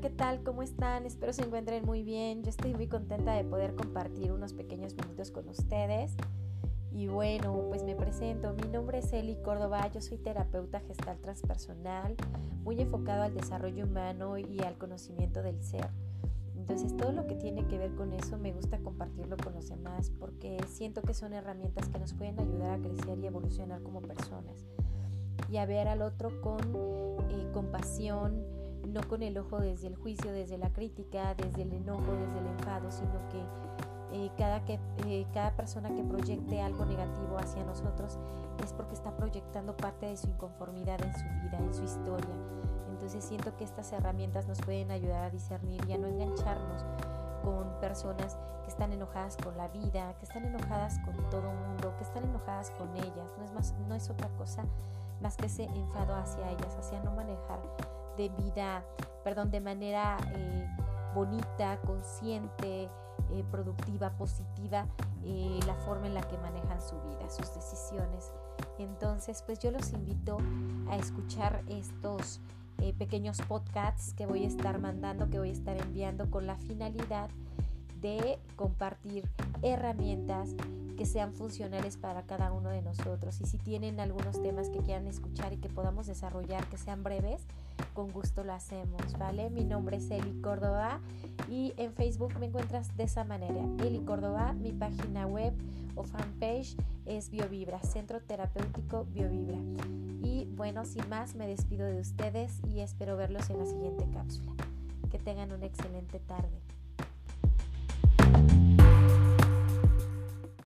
¿qué tal? ¿Cómo están? Espero se encuentren muy bien. Yo estoy muy contenta de poder compartir unos pequeños minutos con ustedes. Y bueno, pues me presento. Mi nombre es Eli Córdoba. Yo soy terapeuta gestal transpersonal, muy enfocado al desarrollo humano y al conocimiento del ser. Entonces, todo lo que tiene que ver con eso me gusta compartirlo con los demás porque siento que son herramientas que nos pueden ayudar a crecer y evolucionar como personas y a ver al otro con eh, compasión, no con el ojo desde el juicio, desde la crítica, desde el enojo, desde el enfado, sino que eh, cada, que, eh, cada persona que proyecte algo negativo hacia nosotros es porque está proyectando parte de su inconformidad en su vida, en su historia. Entonces siento que estas herramientas nos pueden ayudar a discernir y a no engancharnos con personas que están enojadas con la vida, que están enojadas con todo mundo, que están enojadas con ellas. No es, más, no es otra cosa más que ese enfado hacia ellas, hacia no manejar de vida, perdón, de manera eh, bonita, consciente, eh, productiva, positiva, eh, la forma en la que manejan su vida, sus decisiones. Entonces, pues yo los invito a escuchar estos pequeños podcasts que voy a estar mandando, que voy a estar enviando con la finalidad de compartir herramientas que sean funcionales para cada uno de nosotros. Y si tienen algunos temas que quieran escuchar y que podamos desarrollar, que sean breves, con gusto lo hacemos, ¿vale? Mi nombre es Eli Córdoba y en Facebook me encuentras de esa manera. Eli Córdoba, mi página web o fanpage es BioVibra, Centro Terapéutico BioVibra. Y bueno, sin más, me despido de ustedes y espero verlos en la siguiente cápsula. Que tengan una excelente tarde.